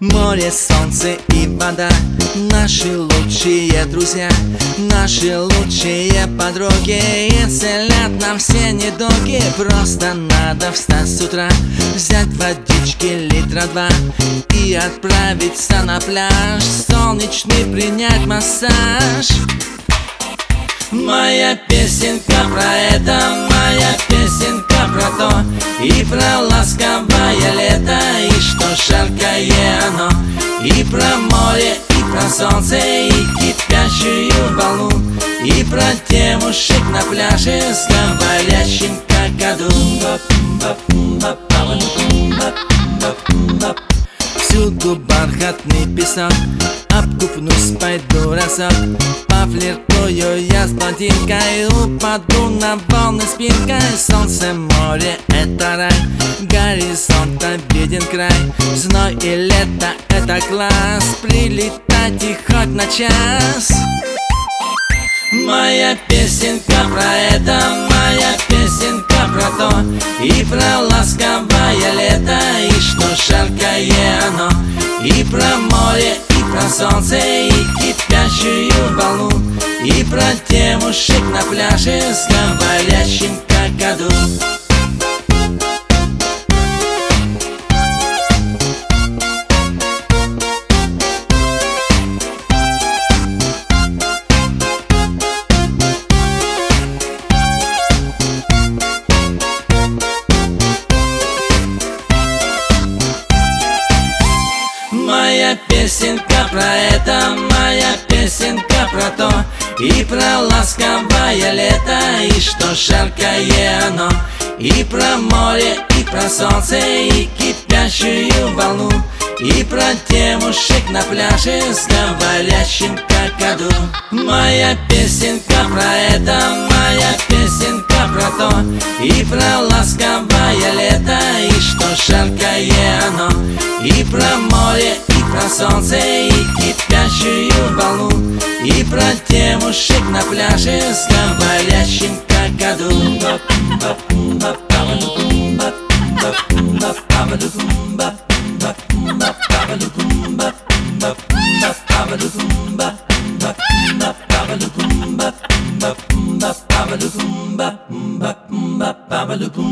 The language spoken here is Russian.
Море, солнце и вода Наши лучшие друзья Наши лучшие подруги. Исцелят нам все недуги Просто надо встать с утра Взять водички литра два И отправиться на пляж Солнечный принять массаж. Моя песенка про это оно И про море, и про солнце И кипящую волну И про девушек на пляже С говорящим какаду. Всюду бархатный песок Обкупнусь, пойду разок. Пофлиртую я с блондинкой Упаду на волны спинкой Солнце, море, это рай. Горизонта виден край. Зной и лето, это класс. Прилетать и хоть на час. Моя песенка про это, моя песенка про то. И про ласковое солнце и кипящую волну. И про девушек на пляже с говорящим Моя песенка про это, моя песенка про то. И про ласковое лето, и что жаркое оно. И про море, и про солнце, и кипящую волну. И про девушек на пляже с говорящим какаду. Моя песенка про это, моя песенка про то. И про ласковое лето, и что жаркое оно. И про море, и про солнце, и кипящую волну. И про девушек на пляже с говорящим какаду Babaloo,